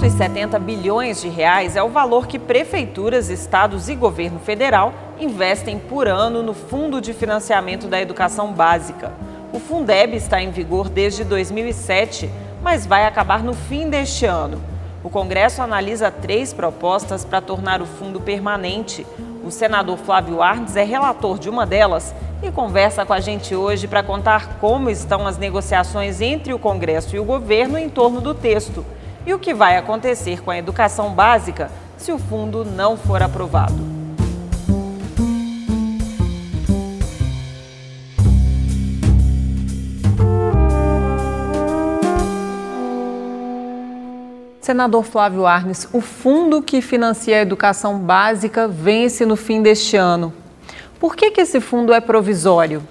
170 bilhões de reais é o valor que prefeituras, estados e governo federal investem por ano no Fundo de Financiamento da Educação Básica. O Fundeb está em vigor desde 2007, mas vai acabar no fim deste ano. O Congresso analisa três propostas para tornar o fundo permanente. O senador Flávio Arnes é relator de uma delas e conversa com a gente hoje para contar como estão as negociações entre o Congresso e o governo em torno do texto e o que vai acontecer com a educação básica se o fundo não for aprovado. Senador Flávio Arnes, o fundo que financia a educação básica vence no fim deste ano. Por que, que esse fundo é provisório?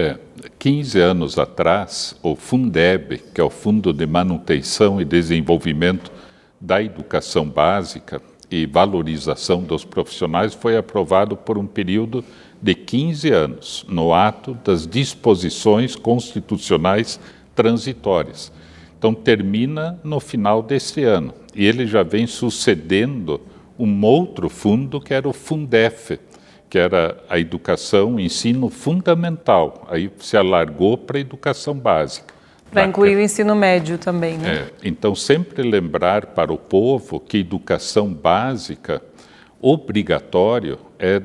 É, 15 anos atrás, o Fundeb, que é o Fundo de Manutenção e Desenvolvimento da Educação Básica e Valorização dos Profissionais, foi aprovado por um período de 15 anos, no ato das disposições constitucionais transitórias. Então, termina no final desse ano. E ele já vem sucedendo um outro fundo, que era o Fundef, que era a educação, ensino fundamental. Aí se alargou para a educação básica. Para incluir o ensino médio também, né? É, então, sempre lembrar para o povo que educação básica obrigatório é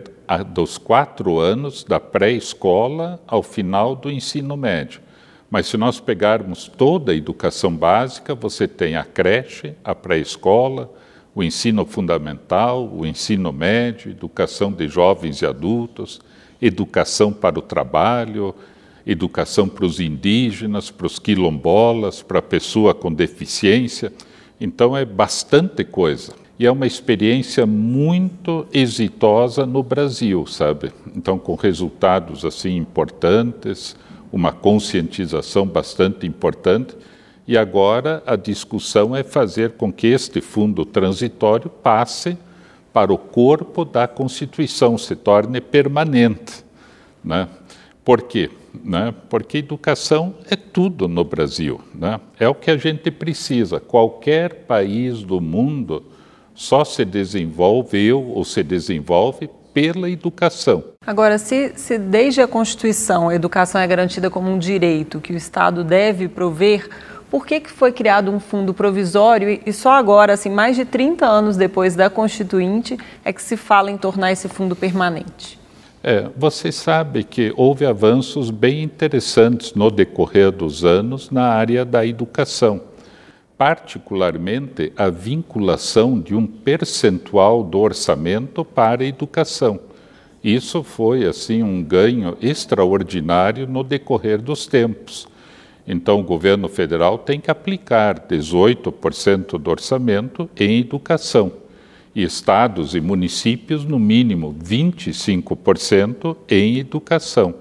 dos quatro anos da pré-escola ao final do ensino médio. Mas se nós pegarmos toda a educação básica, você tem a creche, a pré-escola, o ensino fundamental, o ensino médio, educação de jovens e adultos, educação para o trabalho, educação para os indígenas, para os quilombolas, para a pessoa com deficiência. Então é bastante coisa. E é uma experiência muito exitosa no Brasil, sabe? Então com resultados assim importantes, uma conscientização bastante importante e agora a discussão é fazer com que este fundo transitório passe para o corpo da Constituição, se torne permanente. Né? Por quê? Né? Porque educação é tudo no Brasil. Né? É o que a gente precisa. Qualquer país do mundo só se desenvolveu ou se desenvolve pela educação. Agora, se, se desde a Constituição a educação é garantida como um direito que o Estado deve prover, por que, que foi criado um fundo provisório e só agora, assim, mais de 30 anos depois da Constituinte, é que se fala em tornar esse fundo permanente? É, você sabe que houve avanços bem interessantes no decorrer dos anos na área da educação, particularmente a vinculação de um percentual do orçamento para a educação. Isso foi assim um ganho extraordinário no decorrer dos tempos. Então, o governo federal tem que aplicar 18% do orçamento em educação e estados e municípios, no mínimo 25% em educação.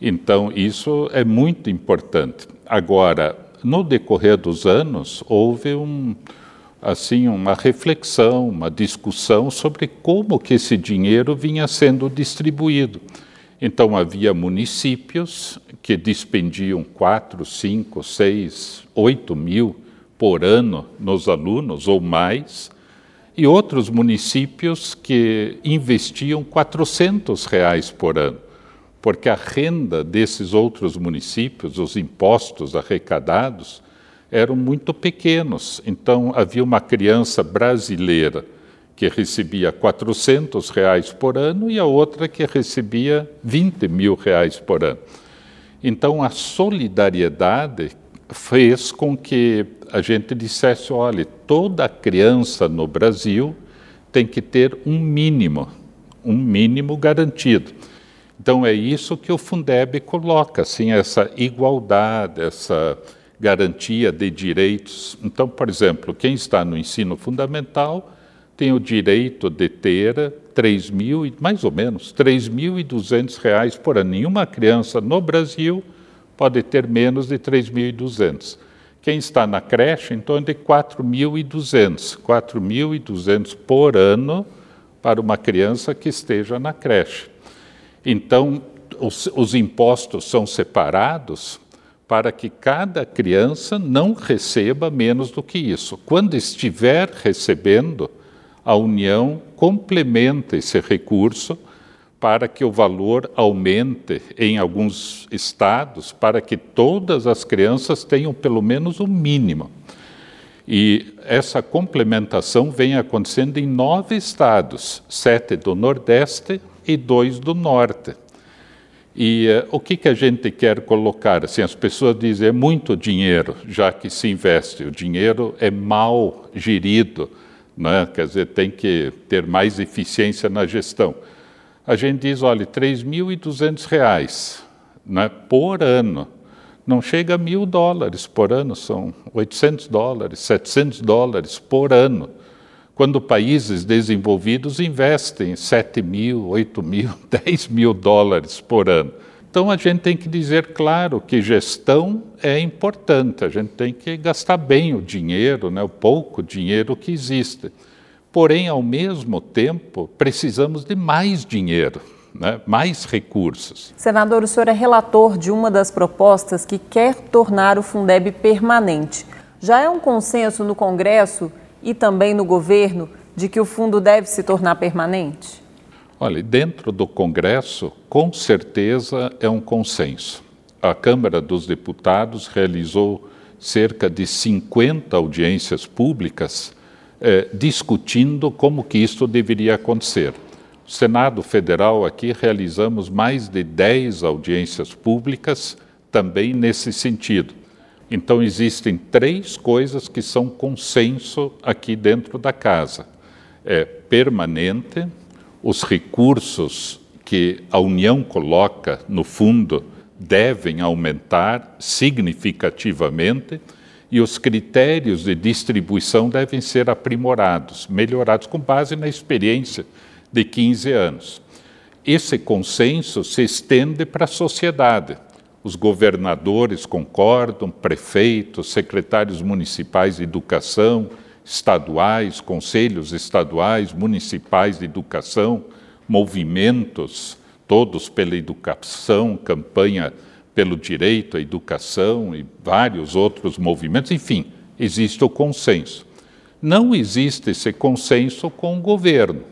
Então, isso é muito importante. Agora, no decorrer dos anos, houve um, assim uma reflexão, uma discussão sobre como que esse dinheiro vinha sendo distribuído. Então havia municípios que dispendiam 4, 5, 6, 8 mil por ano nos alunos ou mais, e outros municípios que investiam 400 reais por ano, porque a renda desses outros municípios, os impostos arrecadados, eram muito pequenos. Então havia uma criança brasileira que recebia 400 reais por ano e a outra que recebia 20 mil reais por ano. Então, a solidariedade fez com que a gente dissesse: olha, toda criança no Brasil tem que ter um mínimo, um mínimo garantido. Então, é isso que o Fundeb coloca, assim, essa igualdade, essa garantia de direitos. Então, por exemplo, quem está no ensino fundamental tem o direito de ter 3 mil, mais ou menos, 3.200 reais por ano. Nenhuma criança no Brasil pode ter menos de 3.200. Quem está na creche, em torno de 4.200. 4.200 por ano para uma criança que esteja na creche. Então, os, os impostos são separados para que cada criança não receba menos do que isso. Quando estiver recebendo, a União complementa esse recurso para que o valor aumente em alguns estados, para que todas as crianças tenham pelo menos o mínimo. E essa complementação vem acontecendo em nove estados, sete do Nordeste e dois do Norte. E uh, o que, que a gente quer colocar? Assim, as pessoas dizem é muito dinheiro, já que se investe. O dinheiro é mal gerido, né? quer dizer, tem que ter mais eficiência na gestão. A gente diz, olha, R$ 3.200 né, por ano. Não chega a mil dólares por ano, são 800 dólares, 700 dólares por ano quando países desenvolvidos investem 7 mil, 8 mil, 10 mil dólares por ano. Então a gente tem que dizer, claro, que gestão é importante, a gente tem que gastar bem o dinheiro, né, o pouco dinheiro que existe. Porém, ao mesmo tempo, precisamos de mais dinheiro, né, mais recursos. Senador, o senhor é relator de uma das propostas que quer tornar o Fundeb permanente. Já é um consenso no Congresso e também no governo de que o fundo deve se tornar permanente? Olha, dentro do Congresso, com certeza é um consenso. A Câmara dos Deputados realizou cerca de 50 audiências públicas eh, discutindo como que isso deveria acontecer. O Senado Federal aqui realizamos mais de 10 audiências públicas também nesse sentido. Então, existem três coisas que são consenso aqui dentro da casa: é permanente, os recursos que a União coloca no fundo devem aumentar significativamente e os critérios de distribuição devem ser aprimorados, melhorados com base na experiência de 15 anos. Esse consenso se estende para a sociedade os governadores concordam, prefeitos, secretários municipais de educação, estaduais, conselhos estaduais, municipais de educação, movimentos, todos pela educação, campanha pelo direito à educação e vários outros movimentos, enfim, existe o consenso. Não existe esse consenso com o governo,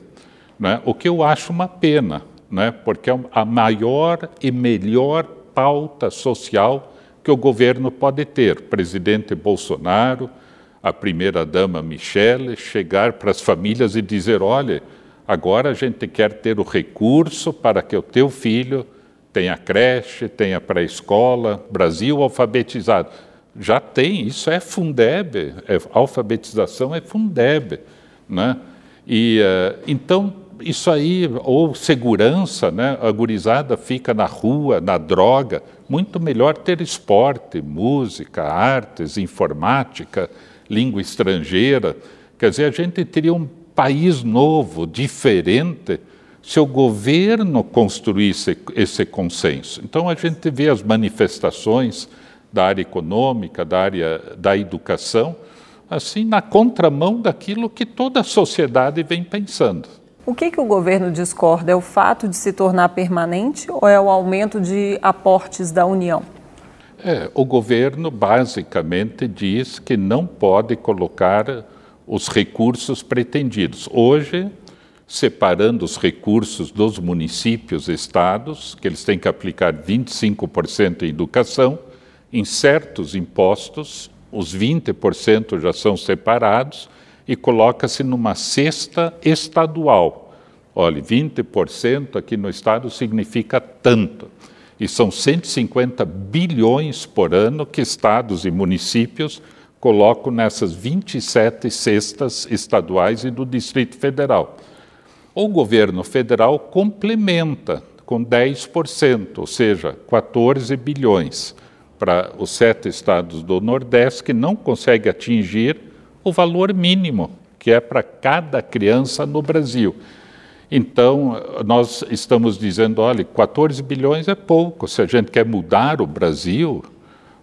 né? o que eu acho uma pena, né? porque a maior e melhor pauta social que o governo pode ter. Presidente Bolsonaro, a primeira-dama Michele, chegar para as famílias e dizer: olha, agora a gente quer ter o recurso para que o teu filho tenha creche, tenha pré-escola, Brasil alfabetizado. Já tem, isso é Fundeb, é, alfabetização é Fundeb. Né? E, uh, então, isso aí, ou segurança, né? a gurizada fica na rua, na droga, muito melhor ter esporte, música, artes, informática, língua estrangeira. Quer dizer, a gente teria um país novo, diferente, se o governo construísse esse consenso. Então a gente vê as manifestações da área econômica, da área da educação, assim na contramão daquilo que toda a sociedade vem pensando. O que, que o governo discorda? É o fato de se tornar permanente ou é o aumento de aportes da União? É, o governo basicamente diz que não pode colocar os recursos pretendidos. Hoje, separando os recursos dos municípios e estados, que eles têm que aplicar 25% em educação, em certos impostos, os 20% já são separados e coloca-se numa cesta estadual. Olha, 20% aqui no estado significa tanto. E são 150 bilhões por ano que estados e municípios colocam nessas 27 cestas estaduais e do Distrito Federal. O governo federal complementa com 10%, ou seja, 14 bilhões, para os sete estados do Nordeste que não conseguem atingir o valor mínimo que é para cada criança no Brasil. Então, nós estamos dizendo, olha, 14 bilhões é pouco. Se a gente quer mudar o Brasil,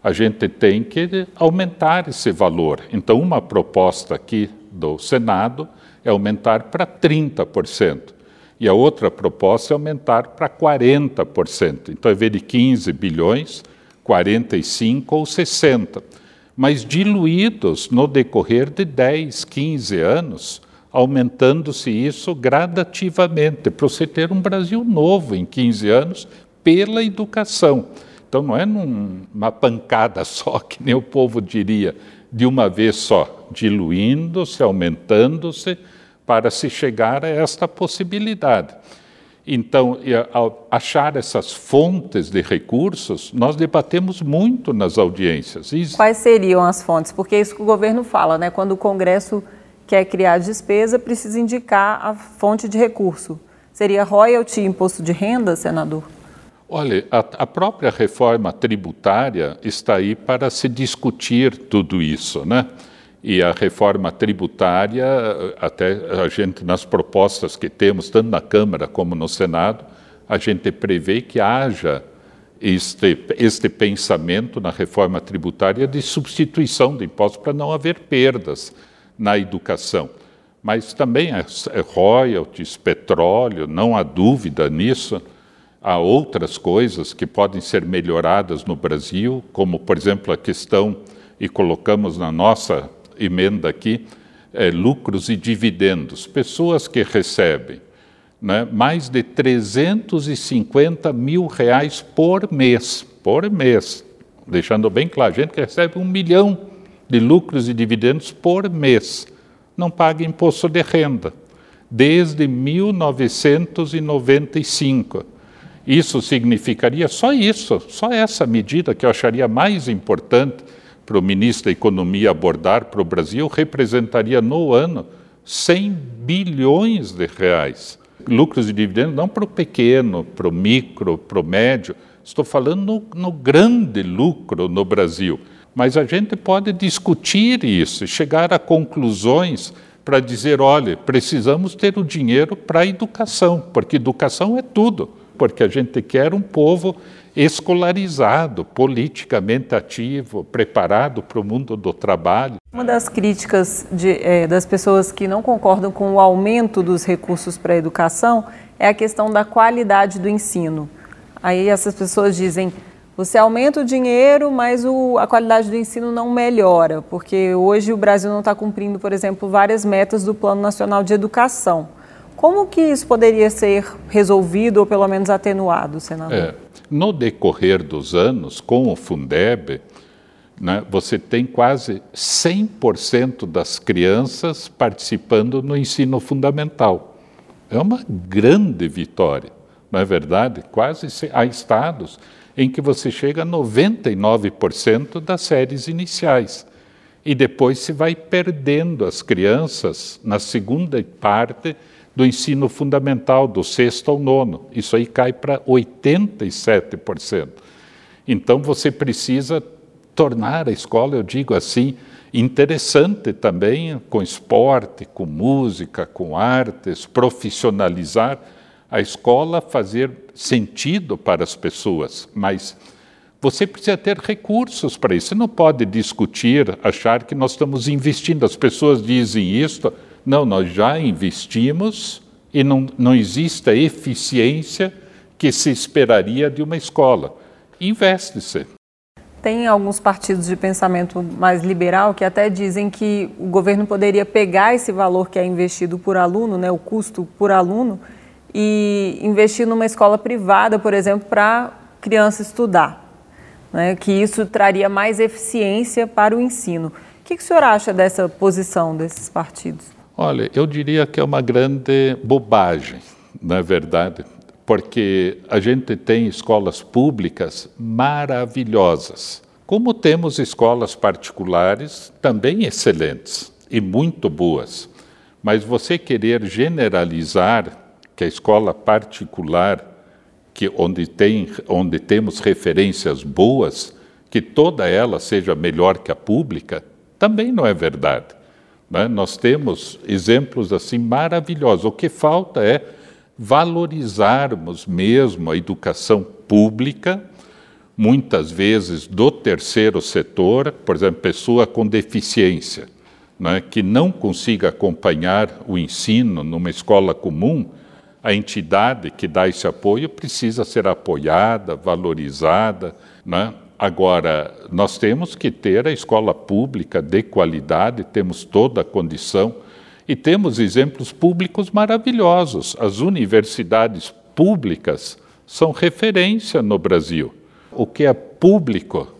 a gente tem que aumentar esse valor. Então, uma proposta aqui do Senado é aumentar para 30%. E a outra proposta é aumentar para 40%. Então, ao invés de 15 bilhões, 45 ou 60, mas diluídos no decorrer de 10, 15 anos, aumentando-se isso gradativamente, para você ter um Brasil novo em 15 anos pela educação. Então não é numa pancada só, que nem o povo diria, de uma vez só, diluindo-se, aumentando-se, para se chegar a esta possibilidade. Então, ao achar essas fontes de recursos, nós debatemos muito nas audiências. Quais seriam as fontes? Porque é isso que o governo fala, né? Quando o Congresso quer criar despesa, precisa indicar a fonte de recurso. Seria royalty, imposto de renda, senador? Olha, a, a, própria reforma tributária está aí para se discutir tudo isso, né? E a reforma tributária, até a gente, nas propostas que temos, tanto na Câmara como no Senado, a gente prevê que haja este, este pensamento na reforma tributária de substituição de impostos para não haver perdas na educação. Mas também é, é royalties, petróleo, não há dúvida nisso há outras coisas que podem ser melhoradas no Brasil, como, por exemplo, a questão, e colocamos na nossa emenda aqui, é, lucros e dividendos. Pessoas que recebem né, mais de 350 mil reais por mês, por mês, deixando bem claro, gente que recebe um milhão de lucros e dividendos por mês, não paga imposto de renda, desde 1995. Isso significaria só isso, só essa medida que eu acharia mais importante para o ministro da Economia abordar para o Brasil, representaria no ano 100 bilhões de reais. Lucros e dividendos não para o pequeno, para o micro, para o médio, estou falando no, no grande lucro no Brasil. Mas a gente pode discutir isso chegar a conclusões para dizer: olha, precisamos ter o dinheiro para a educação, porque educação é tudo porque a gente quer um povo escolarizado, politicamente ativo, preparado para o mundo do trabalho. Uma das críticas de, é, das pessoas que não concordam com o aumento dos recursos para a educação é a questão da qualidade do ensino. Aí essas pessoas dizem: você aumenta o dinheiro, mas o, a qualidade do ensino não melhora, porque hoje o Brasil não está cumprindo, por exemplo, várias metas do Plano Nacional de Educação. Como que isso poderia ser resolvido ou pelo menos atenuado, senador? É, no decorrer dos anos, com o Fundeb, né, você tem quase 100% das crianças participando no ensino fundamental. É uma grande vitória, não é verdade? Quase há estados em que você chega a 99% das séries iniciais. E depois se vai perdendo as crianças na segunda parte do ensino fundamental, do sexto ao nono. Isso aí cai para 87%. Então você precisa tornar a escola, eu digo assim, interessante também, com esporte, com música, com artes, profissionalizar a escola, fazer sentido para as pessoas, mas você precisa ter recursos para isso. Você não pode discutir, achar que nós estamos investindo. As pessoas dizem isso, não, nós já investimos e não, não existe a eficiência que se esperaria de uma escola. Investe-se. Tem alguns partidos de pensamento mais liberal que até dizem que o governo poderia pegar esse valor que é investido por aluno, né, o custo por aluno, e investir numa escola privada, por exemplo, para criança estudar. Né, que isso traria mais eficiência para o ensino. O que, que o senhor acha dessa posição desses partidos? Olha, eu diria que é uma grande bobagem, na é verdade, porque a gente tem escolas públicas maravilhosas, como temos escolas particulares também excelentes e muito boas. Mas você querer generalizar que a escola particular, que onde, tem, onde temos referências boas, que toda ela seja melhor que a pública, também não é verdade. Né? Nós temos exemplos assim maravilhosos. O que falta é valorizarmos mesmo a educação pública, muitas vezes do terceiro setor, por exemplo, pessoa com deficiência, né, que não consiga acompanhar o ensino numa escola comum, a entidade que dá esse apoio precisa ser apoiada, valorizada, né, Agora, nós temos que ter a escola pública de qualidade, temos toda a condição e temos exemplos públicos maravilhosos. As universidades públicas são referência no Brasil. O que é público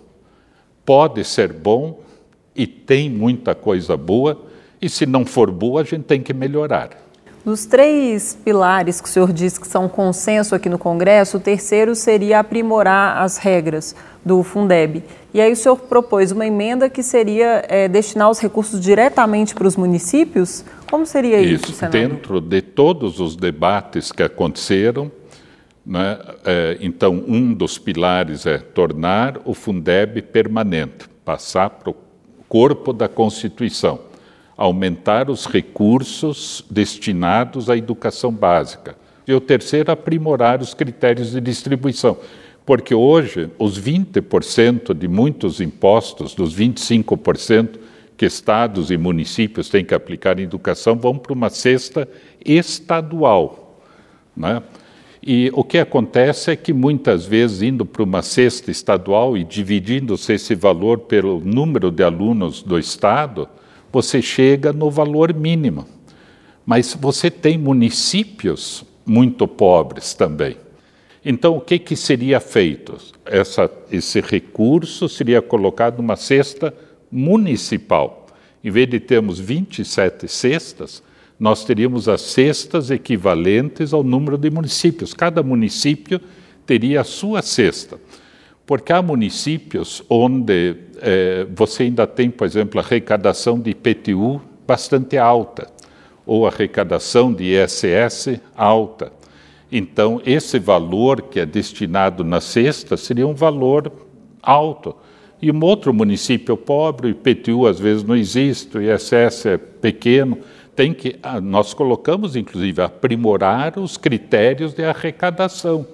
pode ser bom e tem muita coisa boa, e se não for boa, a gente tem que melhorar. Dos três pilares que o senhor disse que são consenso aqui no Congresso, o terceiro seria aprimorar as regras do Fundeb. E aí o senhor propôs uma emenda que seria é, destinar os recursos diretamente para os municípios? Como seria isso, isso senador? Dentro de todos os debates que aconteceram, né, é, então um dos pilares é tornar o Fundeb permanente, passar para o corpo da Constituição aumentar os recursos destinados à educação básica. E o terceiro, aprimorar os critérios de distribuição. Porque hoje, os 20% de muitos impostos, dos 25% que estados e municípios têm que aplicar em educação, vão para uma cesta estadual. Né? E o que acontece é que muitas vezes, indo para uma cesta estadual e dividindo-se esse valor pelo número de alunos do estado, você chega no valor mínimo. Mas você tem municípios muito pobres também. Então, o que, que seria feito? Essa, esse recurso seria colocado numa cesta municipal. Em vez de termos 27 cestas, nós teríamos as cestas equivalentes ao número de municípios. Cada município teria a sua cesta. Porque há municípios onde é, você ainda tem, por exemplo, a arrecadação de IPTU bastante alta, ou a arrecadação de ISS alta. Então, esse valor que é destinado na cesta seria um valor alto. E um outro município pobre, o IPTU às vezes não existe, o ISS é pequeno, tem que, ah, nós colocamos, inclusive, aprimorar os critérios de arrecadação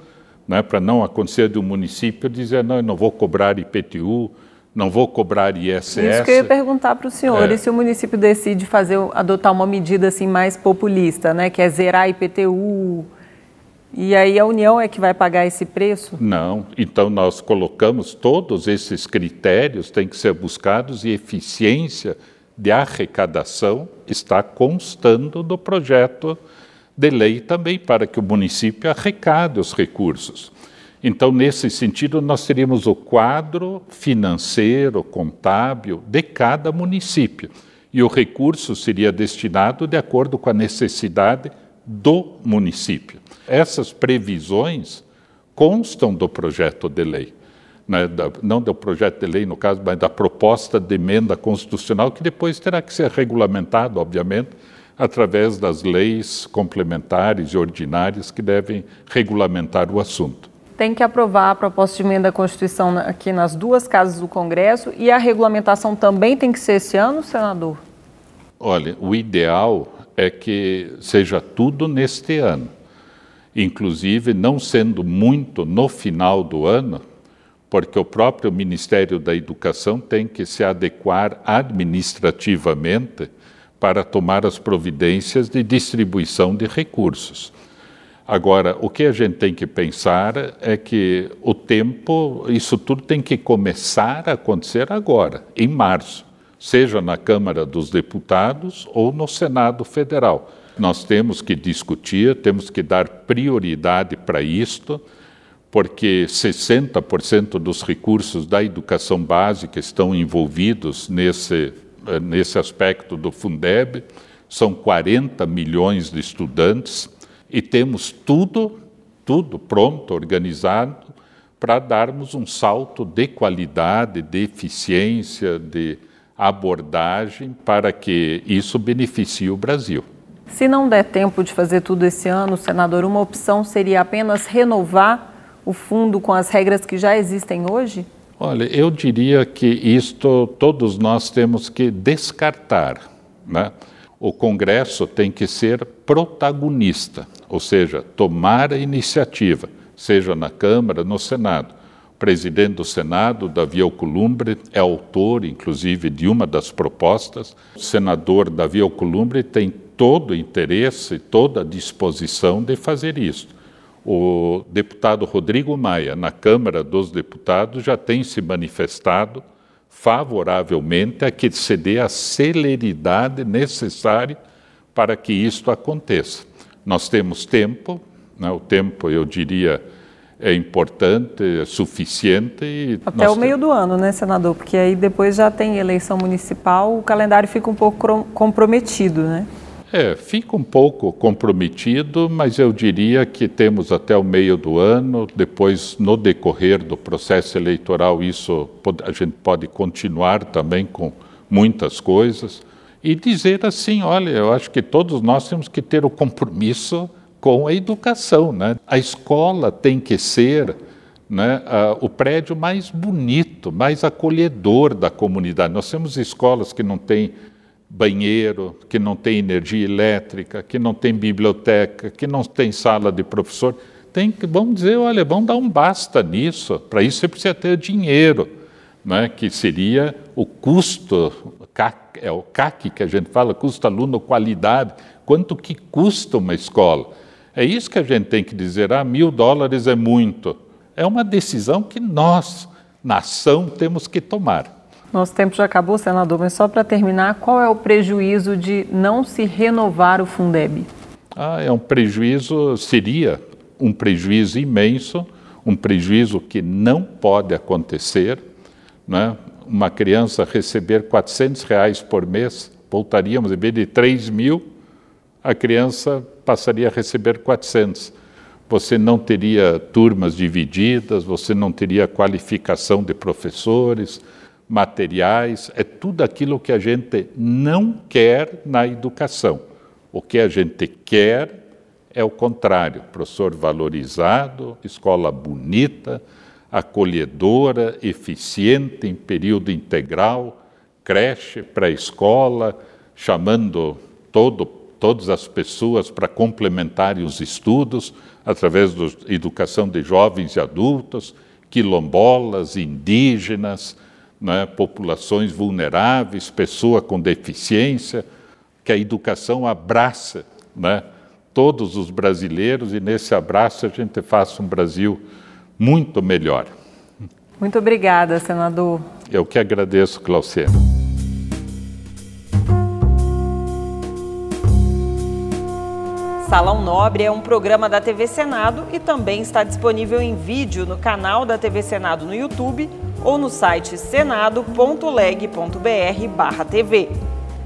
né, para não acontecer do município dizer, não, eu não vou cobrar IPTU, não vou cobrar ISS. Isso que eu ia perguntar para o senhor, é. e se o município decide fazer, adotar uma medida assim mais populista, né, que é zerar IPTU, e aí a União é que vai pagar esse preço? Não, então nós colocamos todos esses critérios, têm que ser buscados e eficiência de arrecadação está constando do projeto de lei também para que o município arrecade os recursos. Então, nesse sentido, nós teríamos o quadro financeiro, contábil de cada município. E o recurso seria destinado de acordo com a necessidade do município. Essas previsões constam do projeto de lei. Né, da, não do projeto de lei, no caso, mas da proposta de emenda constitucional, que depois terá que ser regulamentado, obviamente, através das leis complementares e ordinárias que devem regulamentar o assunto. Tem que aprovar a proposta de emenda à Constituição aqui nas duas casas do Congresso e a regulamentação também tem que ser esse ano, senador? Olha, o ideal é que seja tudo neste ano. Inclusive, não sendo muito no final do ano, porque o próprio Ministério da Educação tem que se adequar administrativamente para tomar as providências de distribuição de recursos. Agora, o que a gente tem que pensar é que o tempo, isso tudo tem que começar a acontecer agora, em março, seja na Câmara dos Deputados ou no Senado Federal. Nós temos que discutir, temos que dar prioridade para isto, porque 60% dos recursos da educação básica estão envolvidos nesse eh, nesse aspecto do Fundeb, são 40 milhões de estudantes e temos tudo, tudo pronto, organizado para darmos um salto de qualidade, de eficiência, de abordagem para que isso beneficie o Brasil. Se não der tempo de fazer tudo esse ano, senador, uma opção seria apenas renovar o fundo com as regras que já existem hoje? Olha, eu diria que isto todos nós temos que descartar. Né? O Congresso tem que ser protagonista, ou seja, tomar a iniciativa, seja na Câmara, no Senado. O presidente do Senado, Davi Alcolumbre, é autor, inclusive, de uma das propostas. O senador Davi Alcolumbre tem todo o interesse, toda a disposição de fazer isso. O deputado Rodrigo Maia, na Câmara dos Deputados, já tem se manifestado favoravelmente a que se dê a celeridade necessária para que isto aconteça. Nós temos tempo, né? o tempo, eu diria, é importante, é suficiente. Até o meio do ano, né, senador? Porque aí depois já tem eleição municipal, o calendário fica um pouco comprometido, né? É, fica um pouco comprometido, mas eu diria que temos até o meio do ano, depois, no decorrer do processo eleitoral, isso a gente pode continuar também com muitas coisas e dizer assim: olha, eu acho que todos nós temos que ter o compromisso com a educação. Né? A escola tem que ser né, o prédio mais bonito, mais acolhedor da comunidade. Nós temos escolas que não têm banheiro, que não tem energia elétrica, que não tem biblioteca, que não tem sala de professor. Tem que, vamos dizer, olha, vamos dar um basta nisso. Para isso você precisa ter dinheiro, né? que seria o custo, é o CAC que a gente fala, custo aluno qualidade. Quanto que custa uma escola? É isso que a gente tem que dizer, ah, mil dólares é muito. É uma decisão que nós, nação, temos que tomar. Nosso tempo já acabou, senador, mas só para terminar, qual é o prejuízo de não se renovar o Fundeb? Ah, é um prejuízo, seria um prejuízo imenso, um prejuízo que não pode acontecer. Né? Uma criança receber 400 reais por mês, voltaríamos, em vez de 3 mil, a criança passaria a receber 400. Você não teria turmas divididas, você não teria qualificação de professores, materiais, é tudo aquilo que a gente não quer na educação. O que a gente quer é o contrário: professor valorizado, escola bonita, acolhedora, eficiente em período integral, creche, pré-escola, chamando todo, todas as pessoas para complementarem os estudos através da educação de jovens e adultos, quilombolas, indígenas, né, populações vulneráveis, pessoa com deficiência, que a educação abraça né, todos os brasileiros e nesse abraço a gente faça um Brasil muito melhor. Muito obrigada, senador. Eu que agradeço, Glauciano. Salão Nobre é um programa da TV Senado e também está disponível em vídeo no canal da TV Senado no YouTube ou no site senado.leg.br/tv.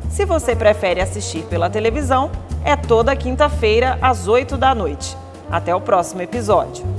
Se você prefere assistir pela televisão, é toda quinta-feira às 8 da noite. Até o próximo episódio.